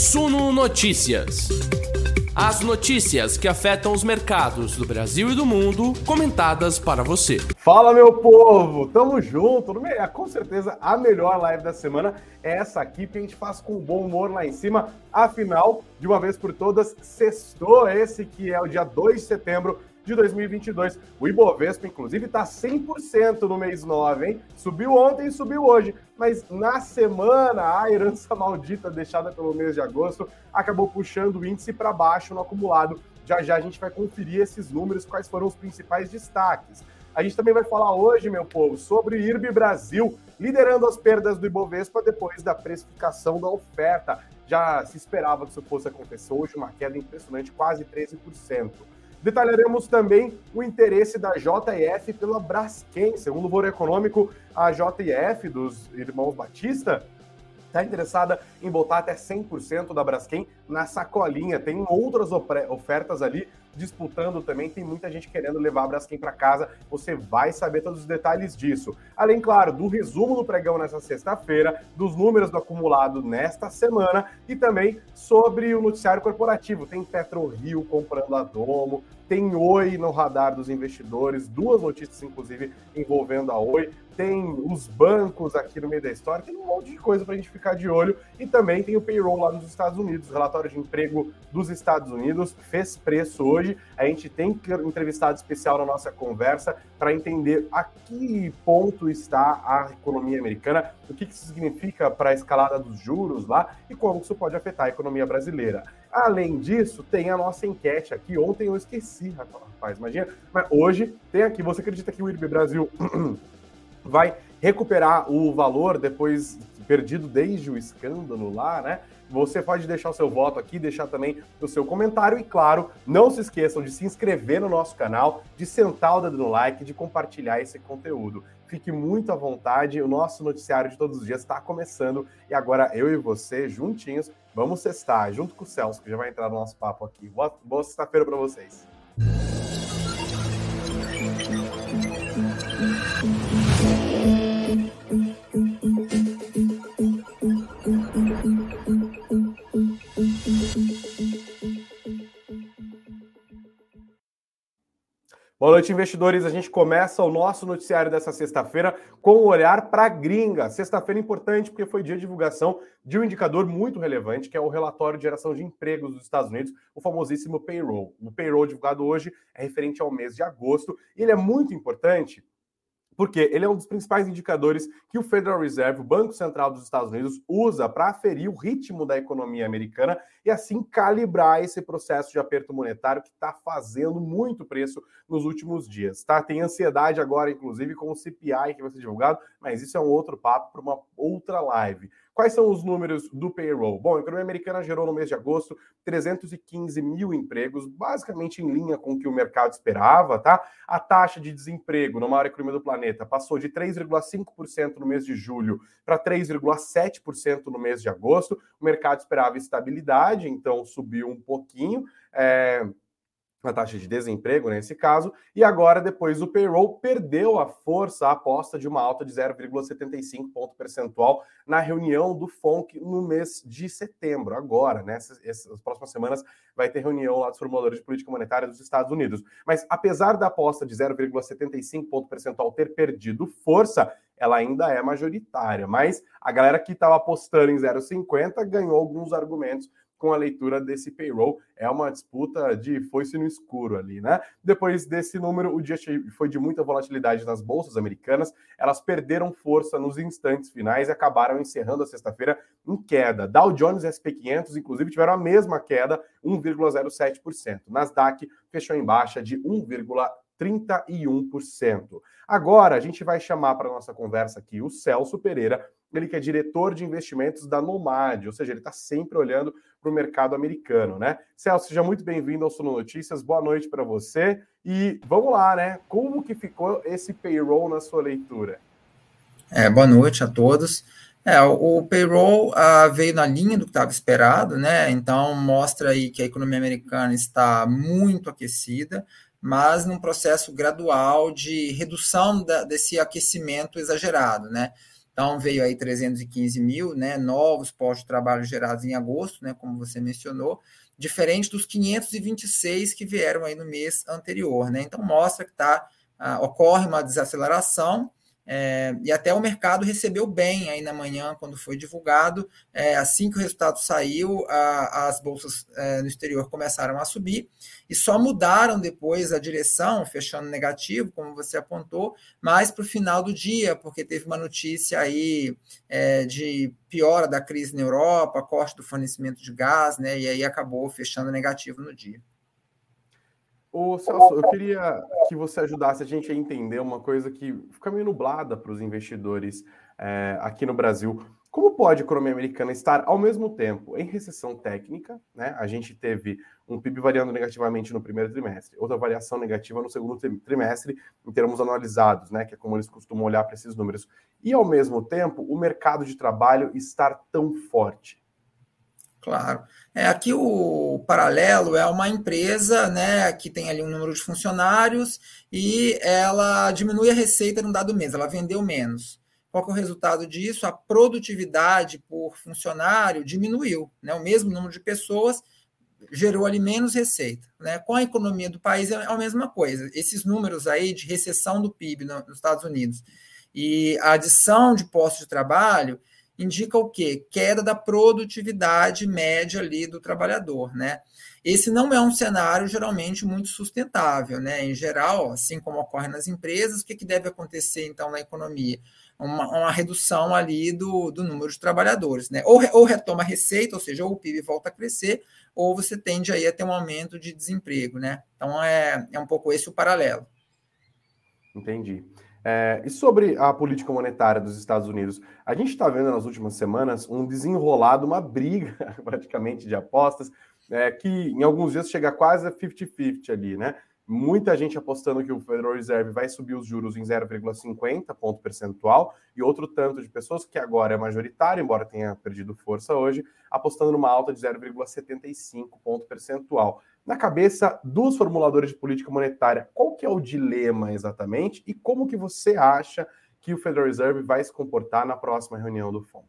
Suno Notícias. As notícias que afetam os mercados do Brasil e do mundo, comentadas para você. Fala, meu povo! Tamo junto! Com certeza, a melhor live da semana é essa aqui, que a gente faz com bom humor lá em cima. Afinal, de uma vez por todas, sextou esse que é o dia 2 de setembro de 2022. O Ibovespa, inclusive, está 100% no mês 9, hein? Subiu ontem e subiu hoje, mas na semana, a herança maldita deixada pelo mês de agosto acabou puxando o índice para baixo no acumulado. Já já a gente vai conferir esses números, quais foram os principais destaques. A gente também vai falar hoje, meu povo, sobre o IRB Brasil, liderando as perdas do Ibovespa depois da precificação da oferta. Já se esperava que isso fosse acontecer hoje, uma queda impressionante, quase 13%. Detalharemos também o interesse da JF pela Braskem. Segundo o Econômico, a JF dos irmãos Batista está interessada em botar até 100% da Braskem na sacolinha. Tem outras ofertas ali disputando também. Tem muita gente querendo levar a Braskem para casa. Você vai saber todos os detalhes disso. Além, claro, do resumo do pregão nessa sexta-feira, dos números do acumulado nesta semana e também sobre o noticiário corporativo. Tem PetroRio comprando a Domo, tem Oi no radar dos investidores, duas notícias, inclusive, envolvendo a Oi tem os bancos aqui no meio da história, tem um monte de coisa para a gente ficar de olho. E também tem o payroll lá nos Estados Unidos, o relatório de emprego dos Estados Unidos fez preço hoje. A gente tem entrevistado especial na nossa conversa para entender a que ponto está a economia americana, o que isso significa para a escalada dos juros lá e como isso pode afetar a economia brasileira. Além disso, tem a nossa enquete aqui. Ontem eu esqueci, rapaz, imagina. Mas hoje tem aqui. Você acredita que o IRB Brasil vai recuperar o valor depois perdido desde o escândalo lá, né? Você pode deixar o seu voto aqui, deixar também o seu comentário e, claro, não se esqueçam de se inscrever no nosso canal, de sentar o dedo no like, de compartilhar esse conteúdo. Fique muito à vontade, o nosso noticiário de todos os dias está começando e agora eu e você, juntinhos, vamos cestar, junto com o Celso, que já vai entrar no nosso papo aqui. Boa, boa sexta-feira para vocês. Boa noite, investidores. A gente começa o nosso noticiário dessa sexta-feira com o um olhar para a gringa. Sexta-feira importante porque foi dia de divulgação de um indicador muito relevante, que é o relatório de geração de empregos dos Estados Unidos, o famosíssimo payroll. O payroll divulgado hoje é referente ao mês de agosto e ele é muito importante porque ele é um dos principais indicadores que o Federal Reserve, o Banco Central dos Estados Unidos, usa para aferir o ritmo da economia americana e assim calibrar esse processo de aperto monetário que está fazendo muito preço nos últimos dias. Tá? Tem ansiedade agora, inclusive, com o CPI que vai ser divulgado, mas isso é um outro papo para uma outra live. Quais são os números do payroll? Bom, a economia americana gerou no mês de agosto 315 mil empregos, basicamente em linha com o que o mercado esperava, tá? A taxa de desemprego na maior economia do planeta passou de 3,5% no mês de julho para 3,7% no mês de agosto. O mercado esperava estabilidade, então subiu um pouquinho. É, a taxa de desemprego nesse caso, e agora, depois do payroll, perdeu a força a aposta de uma alta de 0,75 ponto percentual na reunião do FONC no mês de setembro, agora, né? Essas, essas, próximas semanas vai ter reunião lá dos formuladores de política monetária dos Estados Unidos. Mas apesar da aposta de 0,75 ponto percentual ter perdido força, ela ainda é majoritária. Mas a galera que estava apostando em 0,50 ganhou alguns argumentos com a leitura desse payroll. É uma disputa de foice no escuro ali, né? Depois desse número, o dia foi de muita volatilidade nas bolsas americanas. Elas perderam força nos instantes finais e acabaram encerrando a sexta-feira em queda. Dow Jones e S&P 500, inclusive, tiveram a mesma queda, 1,07%. Nasdaq fechou em baixa de 1,31%. Agora, a gente vai chamar para nossa conversa aqui o Celso Pereira, ele que é diretor de investimentos da Nomad, ou seja, ele está sempre olhando para o mercado americano, né? Celso, seja muito bem-vindo ao Suno Notícias, boa noite para você. E vamos lá, né? Como que ficou esse payroll na sua leitura? É, boa noite a todos. É, o, o payroll uh, veio na linha do que estava esperado, né? Então mostra aí que a economia americana está muito aquecida, mas num processo gradual de redução da, desse aquecimento exagerado, né? Então, veio aí 315 mil né, novos postos de trabalho gerados em agosto, né, como você mencionou, diferente dos 526 que vieram aí no mês anterior. Né? Então, mostra que tá, uh, ocorre uma desaceleração é, e até o mercado recebeu bem aí na manhã, quando foi divulgado. É, assim que o resultado saiu, a, as bolsas é, no exterior começaram a subir e só mudaram depois a direção, fechando negativo, como você apontou, mais para o final do dia, porque teve uma notícia aí é, de piora da crise na Europa, corte do fornecimento de gás, né? E aí acabou fechando negativo no dia. Ô, Celso, eu queria que você ajudasse a gente a entender uma coisa que fica meio nublada para os investidores é, aqui no Brasil. Como pode a economia americana estar ao mesmo tempo em recessão técnica, né? A gente teve um PIB variando negativamente no primeiro trimestre, outra variação negativa no segundo trimestre, em termos analisados, né? Que é como eles costumam olhar para esses números. E ao mesmo tempo, o mercado de trabalho estar tão forte. Claro. É, aqui o paralelo é uma empresa né, que tem ali um número de funcionários e ela diminui a receita num dado mês, ela vendeu menos. Qual é o resultado disso? A produtividade por funcionário diminuiu. Né? O mesmo número de pessoas gerou ali menos receita. Né? Com a economia do país é a mesma coisa. Esses números aí de recessão do PIB nos Estados Unidos e a adição de postos de trabalho indica o quê? Queda da produtividade média ali do trabalhador, né? Esse não é um cenário geralmente muito sustentável, né? Em geral, assim como ocorre nas empresas, o que, que deve acontecer então na economia? Uma, uma redução ali do, do número de trabalhadores, né? Ou, ou retoma a receita, ou seja, ou o PIB volta a crescer, ou você tende aí a ter um aumento de desemprego, né? Então é, é um pouco esse o paralelo. Entendi. É, e sobre a política monetária dos Estados Unidos, a gente está vendo nas últimas semanas um desenrolado, uma briga praticamente de apostas, é, que em alguns dias chega quase a 50-50 ali, né? Muita gente apostando que o Federal Reserve vai subir os juros em 0,50 ponto percentual, e outro tanto de pessoas que agora é majoritário, embora tenha perdido força hoje, apostando numa alta de 0,75 ponto percentual na cabeça dos formuladores de política monetária, qual que é o dilema exatamente e como que você acha que o Federal Reserve vai se comportar na próxima reunião do FONC?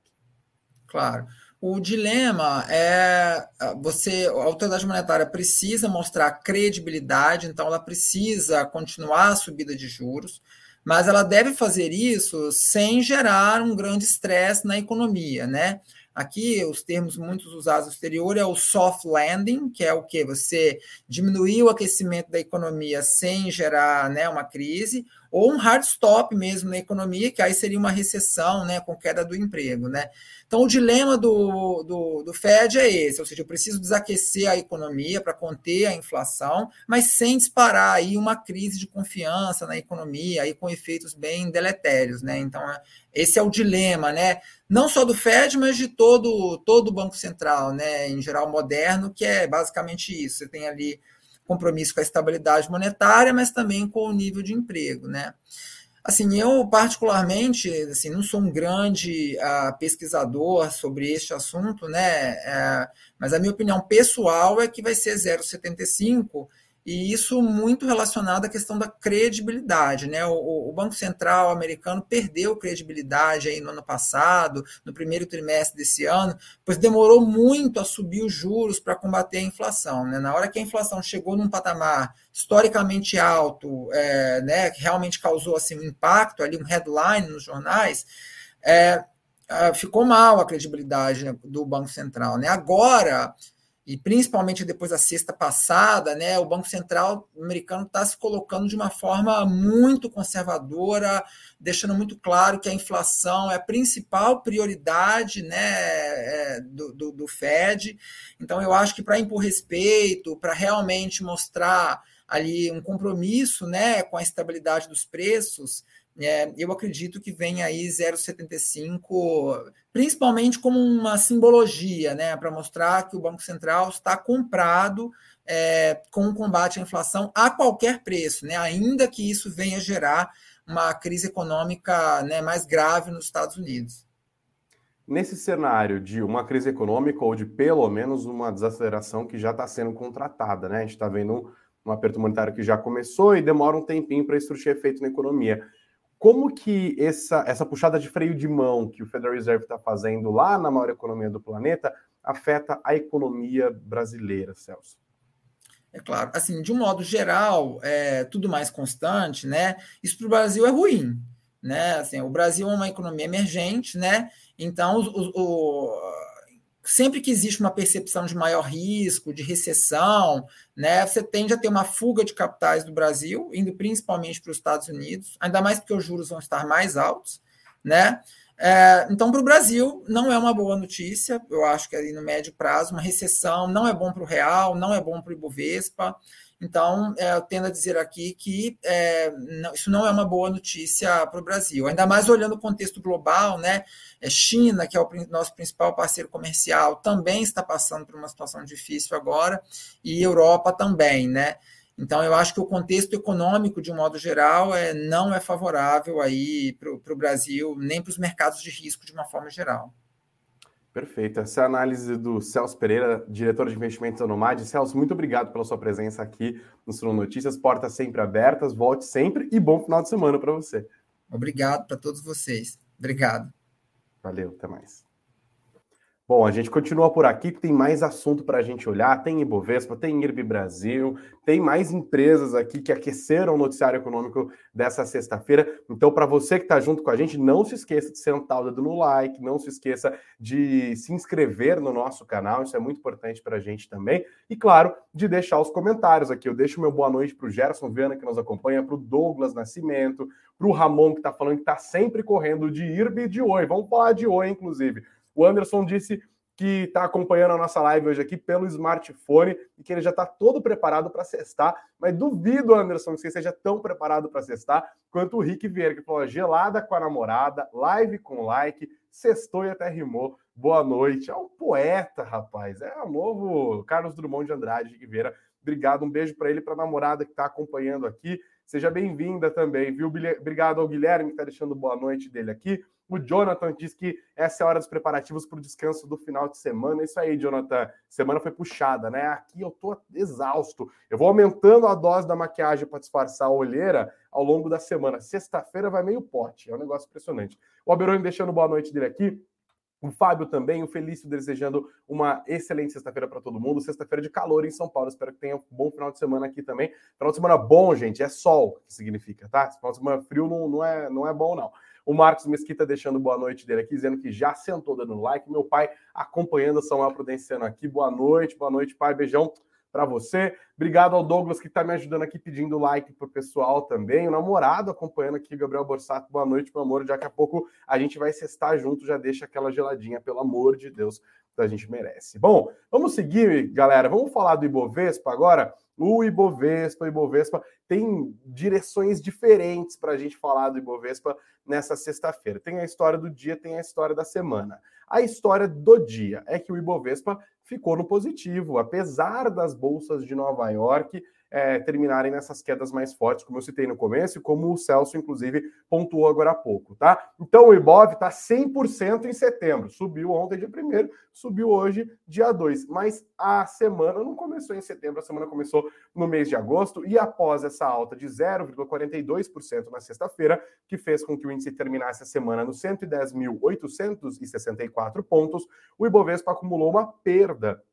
Claro. O dilema é você, a autoridade monetária precisa mostrar credibilidade, então ela precisa continuar a subida de juros, mas ela deve fazer isso sem gerar um grande estresse na economia, né? Aqui, os termos muito usados no exterior é o soft landing, que é o que? Você diminuir o aquecimento da economia sem gerar né, uma crise, ou um hard stop mesmo na economia, que aí seria uma recessão né, com queda do emprego. Né? Então, o dilema do, do, do Fed é esse, ou seja, eu preciso desaquecer a economia para conter a inflação, mas sem disparar aí uma crise de confiança na economia, aí com efeitos bem deletérios. Né? Então, esse é o dilema, né? não só do Fed, mas de todo, todo o Banco Central, né? em geral moderno, que é basicamente isso. Você tem ali compromisso com a estabilidade monetária, mas também com o nível de emprego, né? Assim, eu particularmente, assim, não sou um grande uh, pesquisador sobre este assunto, né? Uh, mas a minha opinião pessoal é que vai ser 0,75 e isso muito relacionado à questão da credibilidade. Né? O, o, Banco Central americano perdeu credibilidade aí no ano passado, no primeiro trimestre desse ano, pois demorou muito a subir os juros para combater a inflação. Né? Na hora que a inflação chegou num patamar historicamente alto, é, né, que realmente causou assim, um impacto, ali, um headline nos jornais, é, ficou mal a credibilidade do Banco Central. Né? Agora e principalmente depois da sexta passada, né, o Banco Central americano está se colocando de uma forma muito conservadora, deixando muito claro que a inflação é a principal prioridade né, é, do, do, do Fed. Então, eu acho que para impor respeito, para realmente mostrar ali um compromisso né, com a estabilidade dos preços, é, eu acredito que vem aí 0,75, principalmente como uma simbologia, né, para mostrar que o Banco Central está comprado é, com o combate à inflação a qualquer preço, né, ainda que isso venha gerar uma crise econômica né, mais grave nos Estados Unidos. Nesse cenário de uma crise econômica ou de pelo menos uma desaceleração que já está sendo contratada, né? A gente está vendo um, aperto monetário que já começou e demora um tempinho para isso surtir efeito na economia como que essa, essa puxada de freio de mão que o Federal Reserve está fazendo lá na maior economia do planeta afeta a economia brasileira, Celso? É claro, assim, de um modo geral, é tudo mais constante, né? Isso para o Brasil é ruim, né? Assim, o Brasil é uma economia emergente, né? Então, o, o, sempre que existe uma percepção de maior risco, de recessão, né? Você tende a ter uma fuga de capitais do Brasil, indo principalmente para os Estados Unidos, ainda mais porque os juros vão estar mais altos, né? É, então, para o Brasil, não é uma boa notícia. Eu acho que ali no médio prazo, uma recessão não é bom para o real, não é bom para o Ibovespa. Então, é, eu tendo a dizer aqui que é, não, isso não é uma boa notícia para o Brasil, ainda mais olhando o contexto global, né? É, China, que é o nosso principal parceiro comercial, também está passando por uma situação difícil agora, e Europa também, né? Então, eu acho que o contexto econômico, de um modo geral, é, não é favorável aí para o Brasil, nem para os mercados de risco de uma forma geral. Perfeito. Essa é a análise do Celso Pereira, diretor de investimentos da Nomad. Celso, muito obrigado pela sua presença aqui no Suno Notícias. Portas sempre abertas, volte sempre e bom final de semana para você. Obrigado para todos vocês. Obrigado. Valeu, até mais. Bom, a gente continua por aqui, tem mais assunto para a gente olhar. Tem Ibovespa, tem IRB Brasil, tem mais empresas aqui que aqueceram o noticiário econômico dessa sexta-feira. Então, para você que está junto com a gente, não se esqueça de sentar o dedo no like, não se esqueça de se inscrever no nosso canal, isso é muito importante para a gente também. E, claro, de deixar os comentários aqui. Eu deixo meu boa noite para o Gerson Viana, que nos acompanha, para o Douglas Nascimento, para o Ramon, que está falando que está sempre correndo de IRB e de Oi. Vamos falar de Oi, inclusive. O Anderson disse que está acompanhando a nossa live hoje aqui pelo smartphone e que ele já está todo preparado para cestar. Mas duvido, Anderson, que você seja tão preparado para cestar quanto o Rick Vieira, que falou gelada com a namorada, live com like, sextou e até rimou. Boa noite. É um poeta, rapaz. É o novo Carlos Drummond de Andrade, Rick Vieira. Obrigado, um beijo para ele, para a namorada que está acompanhando aqui. Seja bem-vinda também, viu? Obrigado ao Guilherme que está deixando boa noite dele aqui. O Jonathan diz que essa é a hora dos preparativos para o descanso do final de semana. Isso aí, Jonathan. Semana foi puxada, né? Aqui eu tô exausto. Eu vou aumentando a dose da maquiagem para disfarçar a olheira ao longo da semana. Sexta-feira vai meio pote. É um negócio impressionante. O Aberoni deixando boa noite dele aqui. O Fábio também, o Felício desejando uma excelente sexta-feira para todo mundo. Sexta-feira de calor em São Paulo. Espero que tenha um bom final de semana aqui também. Final de semana bom, gente, é sol que significa, tá? Final de semana frio não, não, é, não é bom, não. O Marcos Mesquita deixando boa noite dele aqui, dizendo que já sentou dando like. Meu pai acompanhando a Samuel Prudenciano aqui. Boa noite, boa noite, pai. Beijão para você. Obrigado ao Douglas que está me ajudando aqui pedindo like para o pessoal também. O namorado acompanhando aqui, Gabriel Borsato. Boa noite, meu amor. Daqui a pouco a gente vai cestar junto. Já deixa aquela geladinha, pelo amor de Deus, que a gente merece. Bom, vamos seguir, galera. Vamos falar do Ibovespa agora. O Ibovespa, o Ibovespa tem direções diferentes para a gente falar do Ibovespa nessa sexta-feira. Tem a história do dia, tem a história da semana. A história do dia é que o Ibovespa ficou no positivo, apesar das bolsas de Nova York é, terminarem nessas quedas mais fortes, como eu citei no começo, e como o Celso, inclusive, pontuou agora há pouco, tá? Então o Ibov está 100% em setembro, subiu ontem, dia 1 subiu hoje, dia 2, mas a semana não começou em setembro, a semana começou no mês de agosto, e após essa alta de 0,42% na sexta-feira, que fez com que o índice terminasse a semana nos 110.864 pontos, o Ibovespa acumulou uma perda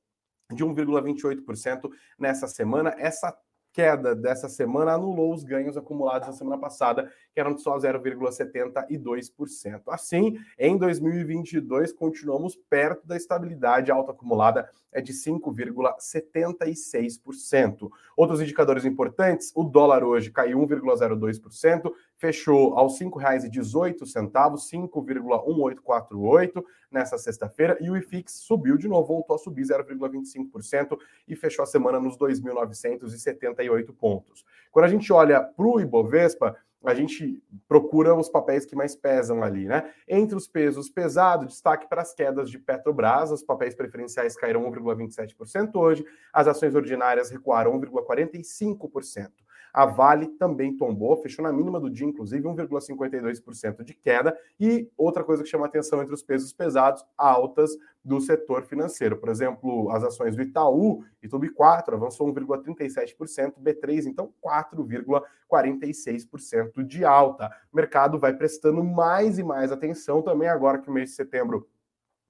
de 1,28% nessa semana. Essa queda dessa semana anulou os ganhos acumulados na semana passada, que eram de só 0,72%. Assim, em 2022, continuamos perto da estabilidade alta acumulada é de 5,76%. Outros indicadores importantes, o dólar hoje caiu 1,02%, fechou aos R$ 5,18, 5,1848 nessa sexta-feira, e o IFIX subiu de novo, voltou a subir 0,25% e fechou a semana nos 2.978 pontos. Quando a gente olha para o Ibovespa, a gente procura os papéis que mais pesam ali, né? Entre os pesos pesados, destaque para as quedas de Petrobras, os papéis preferenciais caíram 1,27% hoje, as ações ordinárias recuaram 1,45%. A Vale também tombou, fechou na mínima do dia, inclusive 1,52% de queda. E outra coisa que chama atenção entre os pesos pesados, altas do setor financeiro. Por exemplo, as ações do Itaú, Itaú 4 avançou 1,37%, B3 então 4,46% de alta. O mercado vai prestando mais e mais atenção também agora que o mês de setembro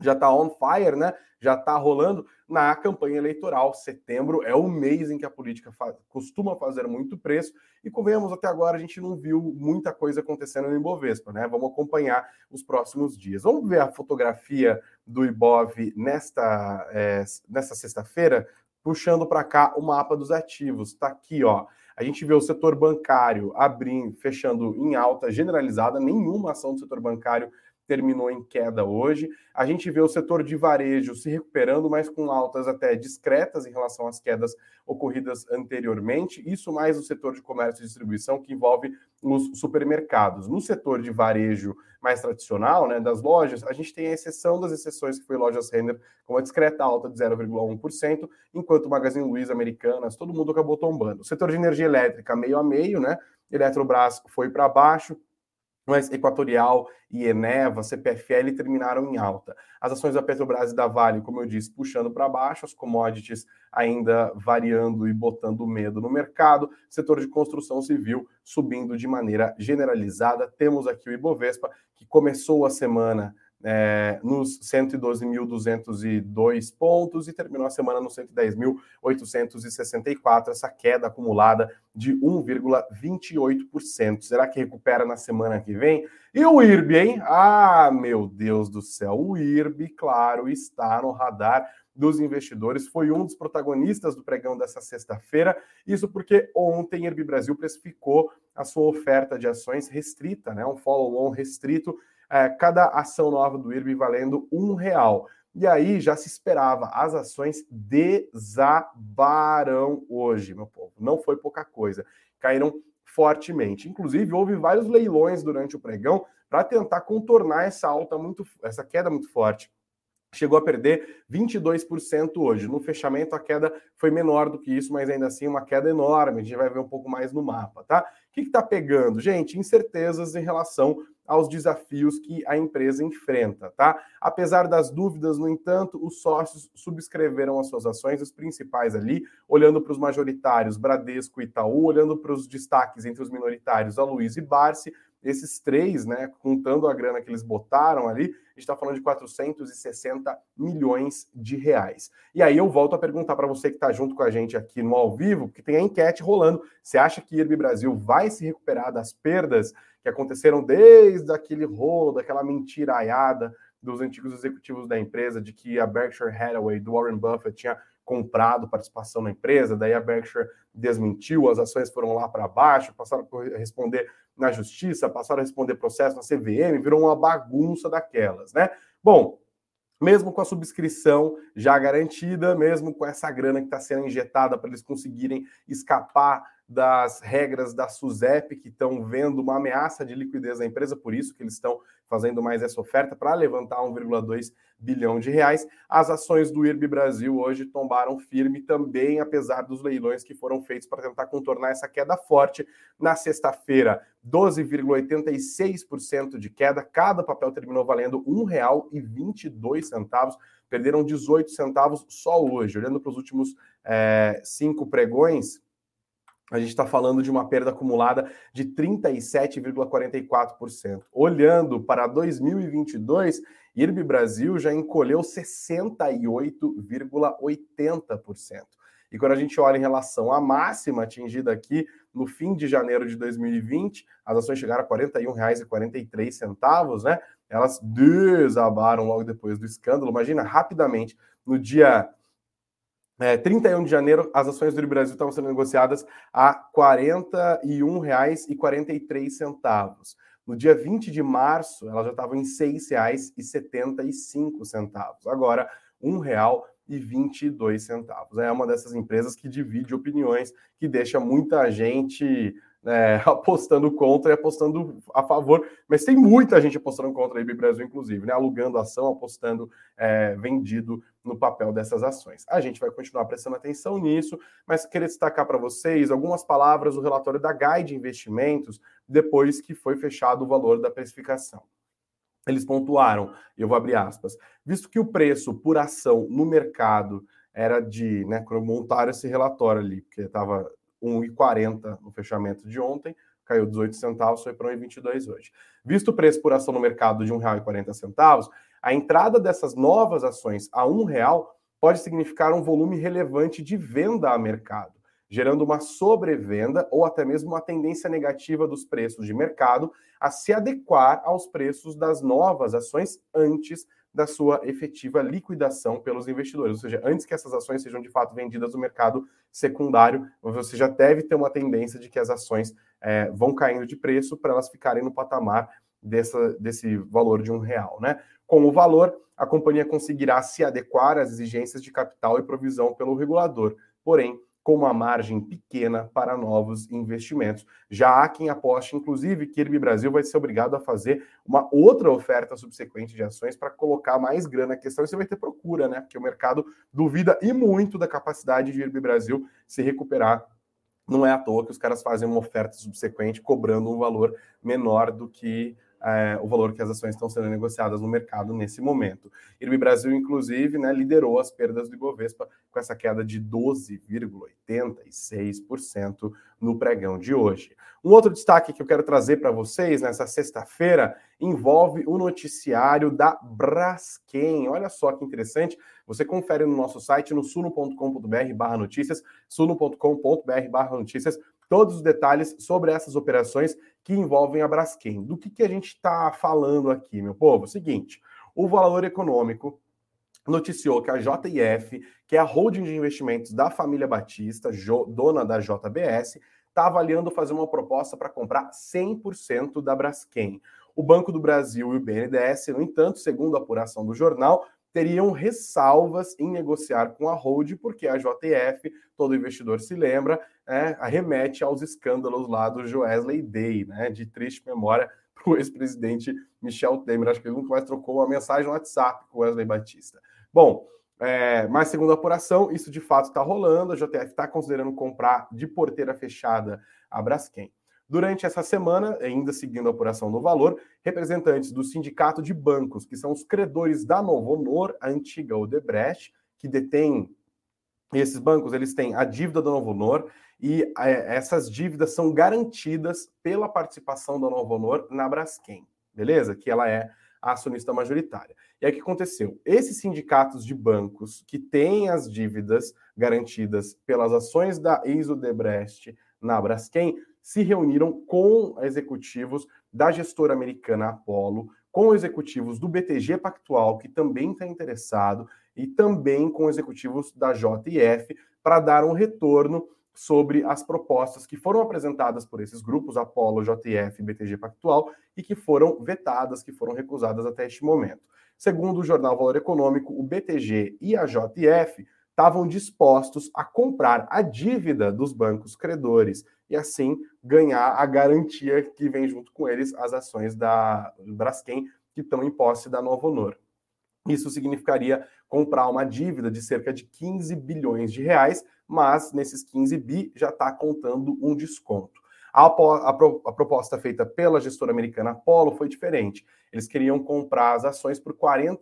já está on fire, né? Já está rolando na campanha eleitoral. Setembro é o mês em que a política faz, costuma fazer muito preço e convenhamos até agora a gente não viu muita coisa acontecendo no Ibovespa, né? Vamos acompanhar os próximos dias. Vamos ver a fotografia do Ibov nesta é, nesta sexta-feira, puxando para cá o mapa dos ativos. Está aqui, ó. A gente vê o setor bancário abrindo, fechando em alta generalizada, nenhuma ação do setor bancário terminou em queda hoje. A gente vê o setor de varejo se recuperando, mas com altas até discretas em relação às quedas ocorridas anteriormente. Isso mais o setor de comércio e distribuição, que envolve os supermercados. No setor de varejo mais tradicional, né, das lojas, a gente tem a exceção das exceções, que foi lojas Renner com uma discreta alta de 0,1%, enquanto o Magazine Luiza, Americanas, todo mundo acabou tombando. O setor de energia elétrica, meio a meio, né? Eletrobras foi para baixo, mas Equatorial e Eneva, CPFL terminaram em alta. As ações da Petrobras e da Vale, como eu disse, puxando para baixo, as commodities ainda variando e botando medo no mercado, setor de construção civil subindo de maneira generalizada. Temos aqui o Ibovespa, que começou a semana é, nos 112.202 pontos e terminou a semana nos 110.864, essa queda acumulada de 1,28%. Será que recupera na semana que vem? E o IRB, hein? Ah, meu Deus do céu, o IRB, claro, está no radar dos investidores, foi um dos protagonistas do pregão dessa sexta-feira. Isso porque ontem IRB Brasil precificou a sua oferta de ações restrita, né? Um follow-on restrito é, cada ação nova do IRB valendo um real. E aí já se esperava, as ações desabaram hoje, meu povo. Não foi pouca coisa. Caíram fortemente. Inclusive, houve vários leilões durante o pregão para tentar contornar essa alta muito, essa queda muito forte. Chegou a perder 22% hoje. No fechamento, a queda foi menor do que isso, mas ainda assim uma queda enorme. A gente vai ver um pouco mais no mapa, tá? Que está pegando? Gente, incertezas em relação aos desafios que a empresa enfrenta, tá? Apesar das dúvidas, no entanto, os sócios subscreveram as suas ações, os principais ali, olhando para os majoritários, Bradesco e Itaú, olhando para os destaques entre os minoritários, a Luiz e Barsi, esses três, né, contando a grana que eles botaram ali, está falando de 460 milhões de reais. E aí eu volto a perguntar para você que está junto com a gente aqui no ao vivo, que tem a enquete rolando. Você acha que IRB Brasil vai se recuperar das perdas que aconteceram desde aquele rolo, daquela mentiraiada dos antigos executivos da empresa de que a Berkshire Hathaway do Warren Buffett tinha comprado participação na empresa, daí a Berkshire desmentiu, as ações foram lá para baixo, passaram a responder na justiça, passaram a responder processo na CVM, virou uma bagunça daquelas, né? Bom, mesmo com a subscrição já garantida, mesmo com essa grana que está sendo injetada para eles conseguirem escapar das regras da SUSEP, que estão vendo uma ameaça de liquidez da empresa, por isso que eles estão fazendo mais essa oferta para levantar 1,2 bilhão de reais. As ações do IRB Brasil hoje tombaram firme também, apesar dos leilões que foram feitos para tentar contornar essa queda forte. Na sexta-feira, 12,86% de queda, cada papel terminou valendo R$ 1,22, perderam 18 centavos só hoje. Olhando para os últimos é, cinco pregões, a gente está falando de uma perda acumulada de 37,44%. Olhando para 2022, IRB Brasil já encolheu 68,80%. E quando a gente olha em relação à máxima atingida aqui no fim de janeiro de 2020, as ações chegaram a R$ 41,43, né? Elas desabaram logo depois do escândalo. Imagina, rapidamente, no dia é, 31 de janeiro, as ações do Brasil estavam sendo negociadas a R$ 41,43. No dia 20 de março, elas já estavam em R$ 6,75. Agora, R$ centavos. É uma dessas empresas que divide opiniões, que deixa muita gente é, apostando contra e apostando a favor, mas tem muita gente apostando contra a IB Brasil, inclusive, né? Alugando ação, apostando é, vendido no papel dessas ações. A gente vai continuar prestando atenção nisso, mas queria destacar para vocês algumas palavras do relatório da Guide Investimentos depois que foi fechado o valor da precificação. Eles pontuaram, e eu vou abrir aspas, visto que o preço por ação no mercado era de, né, quando montaram esse relatório ali, porque estava 1,40 no fechamento de ontem, caiu 18 centavos, foi para 1,22 hoje. Visto o preço por ação no mercado de R$ 1,40, a entrada dessas novas ações a R$ real pode significar um volume relevante de venda a mercado, gerando uma sobrevenda ou até mesmo uma tendência negativa dos preços de mercado a se adequar aos preços das novas ações antes da sua efetiva liquidação pelos investidores. Ou seja, antes que essas ações sejam de fato vendidas no mercado secundário, você já deve ter uma tendência de que as ações é, vão caindo de preço para elas ficarem no patamar dessa, desse valor de um real. Né? Com o valor, a companhia conseguirá se adequar às exigências de capital e provisão pelo regulador. Porém, com uma margem pequena para novos investimentos. Já há quem aposte, inclusive, que Irbi Brasil vai ser obrigado a fazer uma outra oferta subsequente de ações para colocar mais grana na questão e você vai ter procura, né? Porque o mercado duvida e muito da capacidade de Irbi Brasil se recuperar. Não é à toa que os caras fazem uma oferta subsequente cobrando um valor menor do que é, o valor que as ações estão sendo negociadas no mercado nesse momento. IRB Brasil, inclusive, né, liderou as perdas do Ibovespa com essa queda de 12,86% no pregão de hoje. Um outro destaque que eu quero trazer para vocês nessa sexta-feira envolve o noticiário da Braskem. Olha só que interessante. Você confere no nosso site no suno.com.br/barra notícias, suno.com.br/barra notícias todos os detalhes sobre essas operações que envolvem a Braskem. Do que, que a gente está falando aqui, meu povo? Seguinte, o valor econômico noticiou que a JIF, que é a holding de investimentos da família Batista, dona da JBS, está avaliando fazer uma proposta para comprar 100% da Braskem. O Banco do Brasil e o BNDES, no entanto, segundo a apuração do jornal, teriam ressalvas em negociar com a Hold, porque a JF, todo investidor se lembra, é, arremete aos escândalos lá do Joesley Day, né, de triste memória para o ex-presidente Michel Temer. Acho que ele nunca mais trocou uma mensagem no WhatsApp com Wesley Batista. Bom, é, mas segundo a apuração, isso de fato está rolando. A JF está considerando comprar de porteira fechada a Braskem. Durante essa semana, ainda seguindo a apuração do valor, representantes do Sindicato de Bancos, que são os credores da Novo Honor, a antiga Odebrecht, que detém esses bancos, eles têm a dívida da Novo Honor e é, essas dívidas são garantidas pela participação da Novo Honor na Braskem, beleza? Que ela é a acionista majoritária. E aí o que aconteceu? Esses sindicatos de bancos que têm as dívidas garantidas pelas ações da ex-Odebrecht na Braskem se reuniram com executivos da gestora americana Apollo, com executivos do BTG Pactual, que também está interessado, e também com executivos da JF, para dar um retorno sobre as propostas que foram apresentadas por esses grupos, Apollo, JF BTG Pactual, e que foram vetadas, que foram recusadas até este momento. Segundo o jornal Valor Econômico, o BTG e a JF estavam dispostos a comprar a dívida dos bancos credores e assim ganhar a garantia que vem junto com eles as ações da Braskem que estão em posse da Novo Honor. Isso significaria comprar uma dívida de cerca de 15 bilhões de reais, mas nesses 15 bi já está contando um desconto. A, a, a, proposta feita pela gestora americana Apollo foi diferente. Eles queriam comprar as ações por R$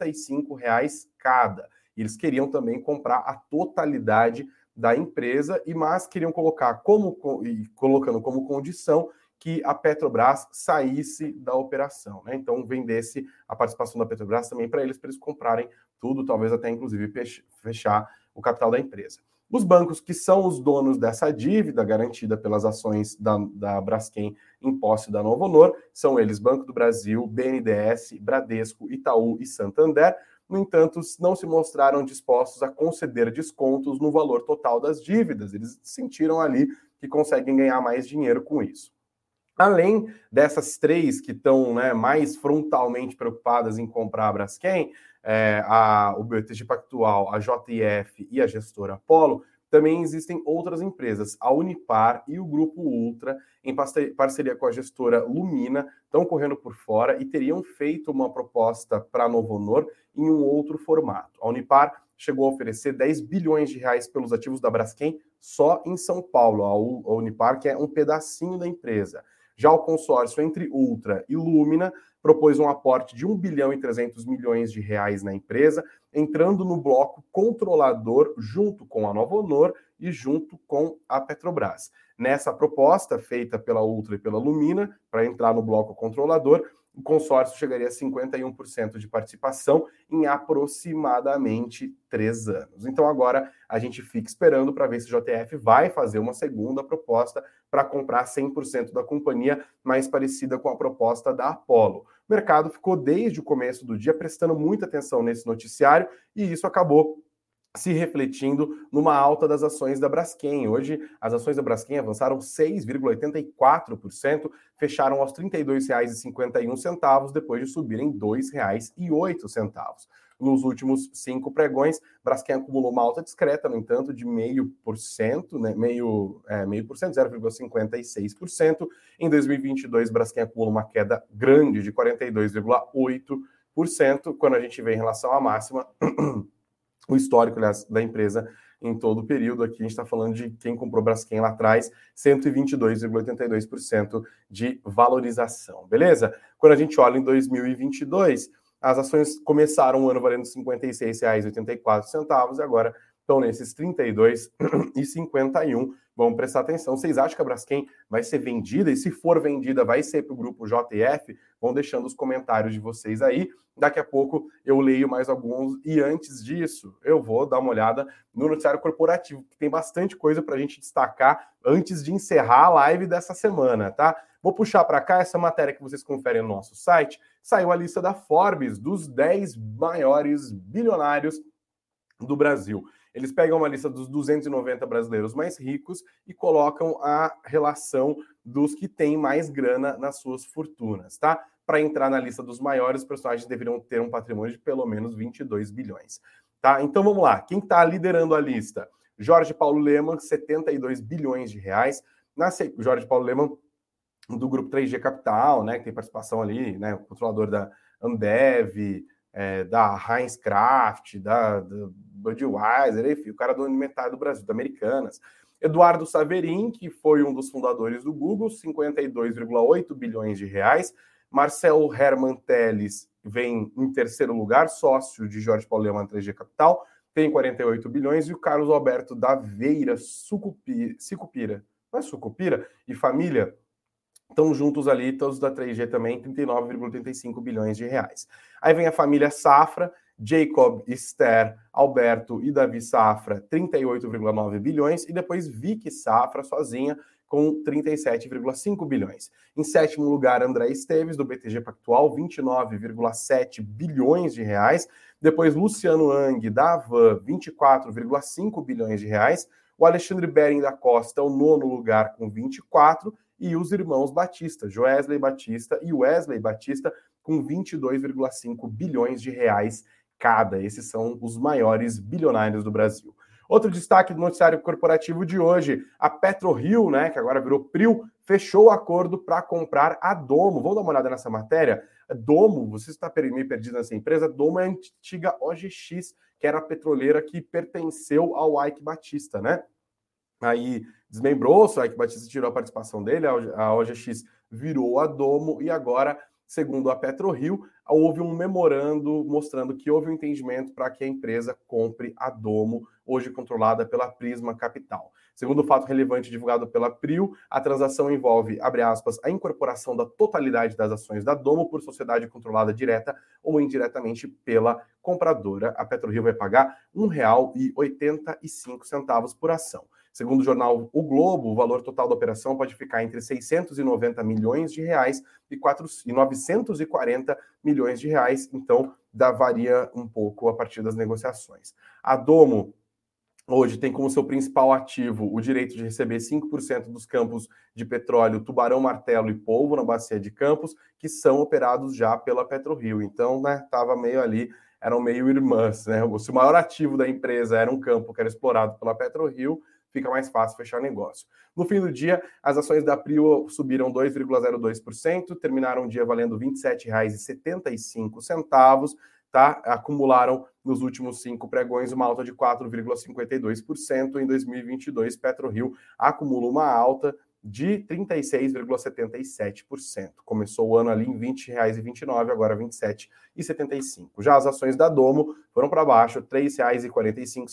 reais cada. E eles queriam também comprar a totalidade da empresa, e mas queriam colocar como e colocando como condição que a Petrobras saísse da operação, né? Então vendesse a participação da Petrobras também para eles, para eles comprarem tudo, talvez até inclusive fechar o capital da empresa. Os bancos que são os donos dessa dívida garantida pelas ações da, da Braskem em posse da Novo Honor são eles Banco do Brasil, BNDES, Bradesco, Itaú e Santander no entanto, não se mostraram dispostos a conceder descontos no valor total das dívidas. Eles sentiram ali que conseguem ganhar mais dinheiro com isso. Além dessas três que estão né, mais frontalmente preocupadas em comprar a Braskem, é, a, o BTG Pactual, a JF e a gestora Apollo, também existem outras empresas, a Unipar e o Grupo Ultra, em parceria com a gestora Lumina, estão correndo por fora e teriam feito uma proposta para a Novo Honor em um outro formato. A Unipar chegou a oferecer 10 bilhões de reais pelos ativos da Braskem só em São Paulo, a Unipar, que é um pedacinho da empresa. Já o consórcio entre Ultra e Lumina propôs um aporte de 1 bilhão e 300 milhões de reais na empresa, entrando no bloco controlador junto com a Nova Honor e junto com a Petrobras. Nessa proposta feita pela Ultra e pela Lumina, para entrar no bloco controlador, o consórcio chegaria a 51% de participação em aproximadamente três anos. Então agora a gente fica esperando para ver se o JTF vai fazer uma segunda proposta para comprar 100% da companhia, mais parecida com a proposta da Apollo. O mercado ficou desde o começo do dia prestando muita atenção nesse noticiário e isso acabou se refletindo numa alta das ações da Braskem. Hoje, as ações da Braskem avançaram 6,84%, fecharam aos R$ 32,51, depois de subirem R$ 2,08. Nos últimos cinco pregões, Braskem acumulou uma alta discreta, no entanto, de meio por cento, né, meio, é, meio por cento, 0,56%. Em 2022, Braskem acumula uma queda grande de 42,8%, quando a gente vê em relação à máxima o histórico aliás, da empresa em todo o período. Aqui a gente está falando de quem comprou Braskem lá atrás, 122,82% de valorização, beleza? Quando a gente olha em 2022, as ações começaram o ano valendo R$ 56,84 e agora estão nesses R$ 32,51. Vamos prestar atenção. Vocês acham que a Braskem vai ser vendida? E se for vendida, vai ser para o grupo JF? Vão deixando os comentários de vocês aí. Daqui a pouco eu leio mais alguns. E antes disso, eu vou dar uma olhada no noticiário corporativo, que tem bastante coisa para a gente destacar antes de encerrar a live dessa semana, tá? Vou puxar para cá essa matéria que vocês conferem no nosso site. Saiu a lista da Forbes dos 10 maiores bilionários do Brasil. Eles pegam uma lista dos 290 brasileiros mais ricos e colocam a relação dos que têm mais grana nas suas fortunas, tá? Para entrar na lista dos maiores, os personagens deveriam ter um patrimônio de pelo menos 22 bilhões, tá? Então vamos lá. Quem está liderando a lista? Jorge Paulo Leman, 72 bilhões de reais. Na Jorge Paulo Leman do grupo 3G Capital, né, que tem participação ali, né, controlador da Ambev, é, da Heinz Kraft, da, da Budweiser, enfim, o cara do metade do Brasil, da Americanas. Eduardo Saverin, que foi um dos fundadores do Google, 52,8 bilhões de reais. Marcelo Herman Teles vem em terceiro lugar, sócio de Jorge Paulo Leman 3G Capital, tem 48 bilhões. E o Carlos Alberto da Veira Sucupira, não é Sucupira, e família, estão juntos ali, todos da 3G também, 39,35 bilhões de reais. Aí vem a família Safra, Jacob, Esther, Alberto e Davi Safra, 38,9 bilhões, e depois Vicky Safra sozinha com 37,5 bilhões. Em sétimo lugar, André Esteves, do BTG Pactual, 29,7 bilhões de reais. Depois, Luciano Ang, da Avan, 24,5 bilhões de reais. O Alexandre Bering da Costa, o nono lugar, com 24 e os irmãos Batista, Joesley Batista e Wesley Batista, com 22,5 bilhões de reais cada. Esses são os maiores bilionários do Brasil. Outro destaque do noticiário corporativo de hoje, a PetroRio, né, que agora virou Prio, fechou o acordo para comprar a Domo. Vamos dar uma olhada nessa matéria? Domo, você está meio perdido nessa empresa, Domo é a antiga OGX, que era a petroleira que pertenceu ao Ike Batista, né? Aí desmembrou-se, o Ike Batista tirou a participação dele, a OGX virou a Domo e agora, segundo a PetroRio, houve um memorando mostrando que houve um entendimento para que a empresa compre a Domo, hoje controlada pela Prisma Capital. Segundo o fato relevante divulgado pela Prio, a transação envolve, abre aspas, a incorporação da totalidade das ações da Domo por sociedade controlada direta ou indiretamente pela compradora. A PetroRio vai pagar R$ 1,85 por ação. Segundo o jornal O Globo, o valor total da operação pode ficar entre 690 milhões de reais e, 4, e 940 milhões de reais, então dá, varia um pouco a partir das negociações. A Domo hoje tem como seu principal ativo o direito de receber 5% dos campos de petróleo Tubarão, Martelo e Polvo na bacia de Campos, que são operados já pela PetroRio. Então, né, estava meio ali, eram meio irmãs, né? Se o maior ativo da empresa era um campo que era explorado pela PetroRio, fica mais fácil fechar negócio. No fim do dia, as ações da Prio subiram 2,02%, terminaram o dia valendo R$ 27,75 tá? acumularam nos últimos cinco pregões uma alta de 4,52%. Em 2022, PetroRio acumula uma alta de 36,77%. Começou o ano ali em R$ 20,29, agora R$ 27,75. Já as ações da Domo foram para baixo, R$ 3,45, R$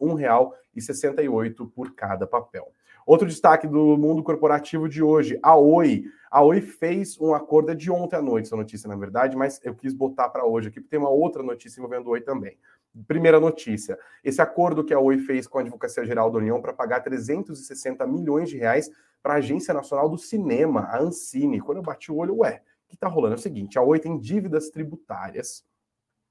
1,68 por cada papel. Outro destaque do mundo corporativo de hoje, a Oi. A Oi fez um acordo de ontem à noite, essa notícia, na verdade, mas eu quis botar para hoje aqui, porque tem uma outra notícia envolvendo a Oi também. Primeira notícia: esse acordo que a Oi fez com a Advocacia Geral da União para pagar 360 milhões de reais para a Agência Nacional do Cinema, a Ancine. Quando eu bati o olho, ué, o que está rolando? É o seguinte: a Oi tem dívidas tributárias.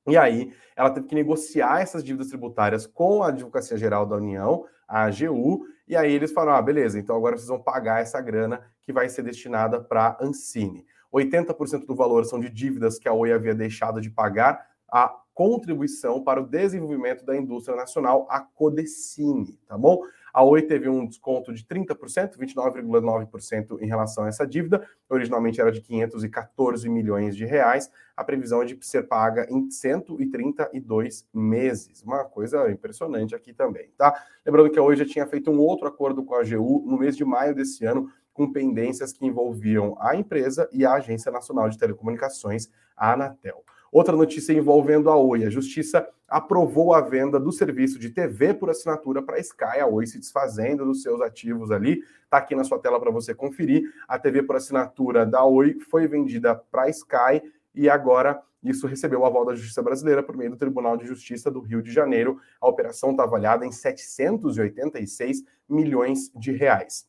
E aí, ela teve que negociar essas dívidas tributárias com a Advocacia Geral da União, a AGU, e aí eles falaram: ah, beleza, então agora vocês vão pagar essa grana que vai ser destinada para a Ancine. 80% do valor são de dívidas que a Oi havia deixado de pagar a contribuição para o desenvolvimento da indústria nacional, a Codecine, tá bom? A Oi teve um desconto de 30%, 29,9% em relação a essa dívida. Originalmente era de 514 milhões de reais. A previsão é de ser paga em 132 meses. Uma coisa impressionante aqui também, tá? Lembrando que a Oi já tinha feito um outro acordo com a AGU no mês de maio desse ano, com pendências que envolviam a empresa e a Agência Nacional de Telecomunicações, a Anatel. Outra notícia envolvendo a Oi. A Justiça aprovou a venda do serviço de TV por assinatura para a Sky, a Oi se desfazendo dos seus ativos ali. Está aqui na sua tela para você conferir. A TV por assinatura da Oi foi vendida para a Sky e agora isso recebeu o aval da Justiça Brasileira por meio do Tribunal de Justiça do Rio de Janeiro. A operação está avaliada em 786 milhões de reais.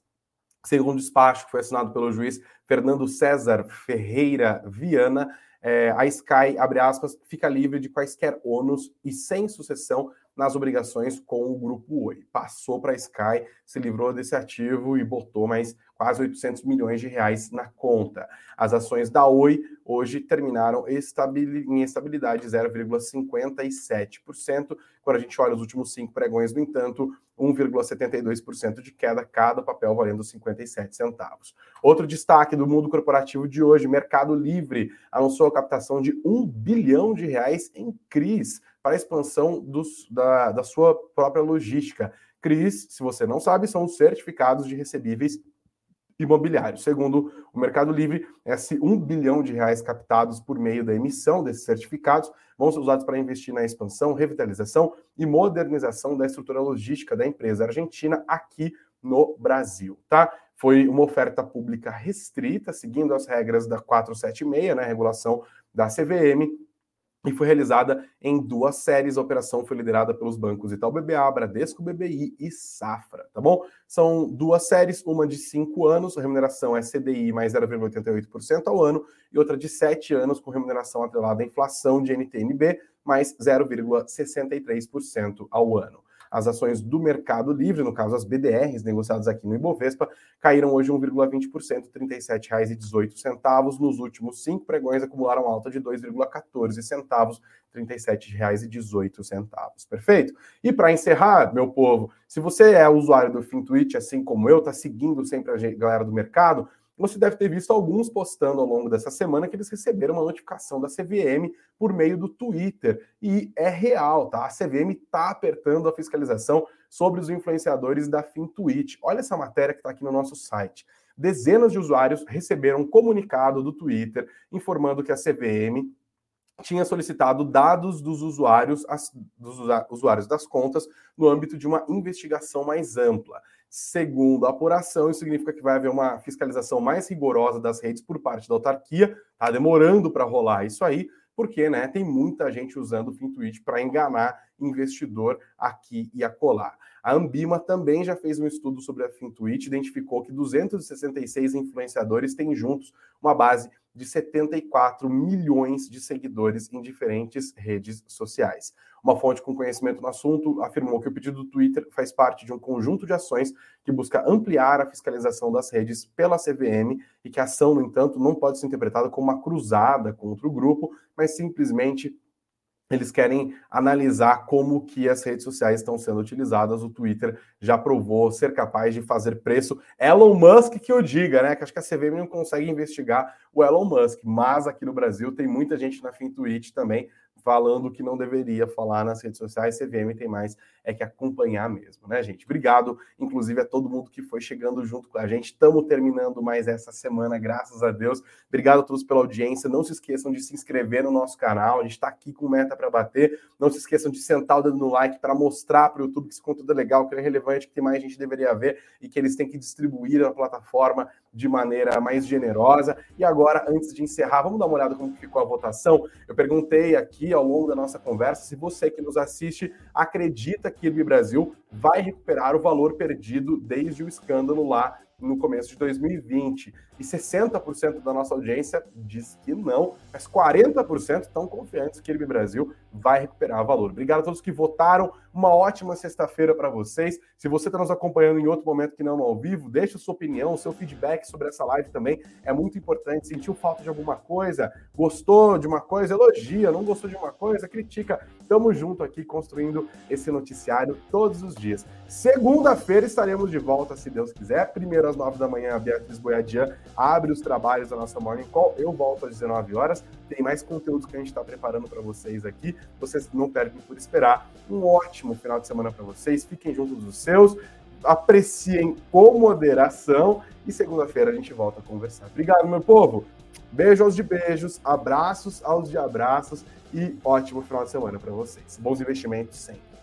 Segundo o despacho que foi assinado pelo juiz Fernando César Ferreira Viana, é, a Sky, abre aspas, fica livre de quaisquer ônus e sem sucessão nas obrigações com o grupo Oi. Passou para a Sky, se livrou desse ativo e botou mais quase 800 milhões de reais na conta. As ações da Oi hoje terminaram em estabilidade 0,57%. Quando a gente olha os últimos cinco pregões, no entanto, 1,72% de queda, cada papel valendo 57 centavos. Outro destaque do mundo corporativo de hoje, Mercado Livre anunciou a captação de 1 bilhão de reais em CRIs para a expansão dos, da, da sua própria logística. CRIs, se você não sabe, são os certificados de recebíveis imobiliários. Segundo o Mercado Livre, esse 1 bilhão de reais captados por meio da emissão desses certificados vão ser usados para investir na expansão, revitalização e modernização da estrutura logística da empresa argentina aqui no Brasil, tá? Foi uma oferta pública restrita, seguindo as regras da 476, né, regulação da CVM, e foi realizada em duas séries. A operação foi liderada pelos bancos Itaú BBA, Bradesco BBI e Safra, tá bom? São duas séries, uma de cinco anos, a remuneração é CDI mais 0,88% ao ano, e outra de sete anos, com remuneração atrelada à inflação de NTNB mais 0,63% ao ano. As ações do Mercado Livre, no caso as BDRs negociadas aqui no Ibovespa, caíram hoje 1,20%, R$ 37,18. Nos últimos cinco pregões acumularam alta de 2,14 centavos, R$ 37,18. Perfeito? E para encerrar, meu povo, se você é usuário do FinTwitch, assim como eu, está seguindo sempre a galera do mercado, você deve ter visto alguns postando ao longo dessa semana que eles receberam uma notificação da CVM por meio do Twitter. E é real, tá? A CVM está apertando a fiscalização sobre os influenciadores da FinTwitch. Olha essa matéria que está aqui no nosso site. Dezenas de usuários receberam um comunicado do Twitter informando que a CVM tinha solicitado dados dos usuários, dos usuários das contas no âmbito de uma investigação mais ampla. Segundo a apuração, isso significa que vai haver uma fiscalização mais rigorosa das redes por parte da autarquia. Está demorando para rolar isso aí, porque né, tem muita gente usando o Fintuit para enganar investidor aqui e acolá. A Ambima também já fez um estudo sobre a Fintuit, identificou que 266 influenciadores têm juntos uma base de 74 milhões de seguidores em diferentes redes sociais. Uma fonte com conhecimento no assunto afirmou que o pedido do Twitter faz parte de um conjunto de ações que busca ampliar a fiscalização das redes pela CVM e que a ação, no entanto, não pode ser interpretada como uma cruzada contra o grupo, mas simplesmente eles querem analisar como que as redes sociais estão sendo utilizadas. O Twitter já provou ser capaz de fazer preço. Elon Musk que eu diga, né? Que acho que a CVM não consegue investigar o Elon Musk, mas aqui no Brasil tem muita gente na FinTwitch também falando que não deveria falar nas redes sociais. CVM tem mais é que acompanhar mesmo, né, gente? Obrigado, inclusive, a todo mundo que foi chegando junto com a gente. Estamos terminando mais essa semana, graças a Deus. Obrigado a todos pela audiência. Não se esqueçam de se inscrever no nosso canal. A gente está aqui com meta para bater. Não se esqueçam de sentar o dedo no like para mostrar para o YouTube que esse conteúdo é legal, que é relevante, que tem mais gente deveria ver e que eles têm que distribuir na plataforma de maneira mais generosa. E agora, antes de encerrar, vamos dar uma olhada como ficou a votação. Eu perguntei aqui ao longo da nossa conversa se você que nos assiste acredita Kirby Brasil vai recuperar o valor perdido desde o escândalo lá no começo de 2020. E 60% da nossa audiência diz que não, mas 40% estão confiantes que Kirby Brasil vai recuperar valor. Obrigado a todos que votaram. Uma ótima sexta-feira para vocês. Se você está nos acompanhando em outro momento que não ao vivo, deixe sua opinião, seu feedback sobre essa live também. É muito importante. Sentiu falta de alguma coisa? Gostou de uma coisa? Elogia. Não gostou de uma coisa? Critica. Tamo junto aqui construindo esse noticiário todos os dias. Segunda-feira estaremos de volta, se Deus quiser. Primeiro às nove da manhã, a Beatriz Boiadian abre os trabalhos da nossa Morning Call. Eu volto às 19 horas. Tem mais conteúdos que a gente está preparando para vocês aqui. Vocês não perdem por esperar. Um ótimo final de semana para vocês. Fiquem juntos dos seus. Apreciem com moderação. E segunda-feira a gente volta a conversar. Obrigado, meu povo. Beijo aos de beijos, abraços aos de abraços e ótimo final de semana para vocês. Bons investimentos sempre.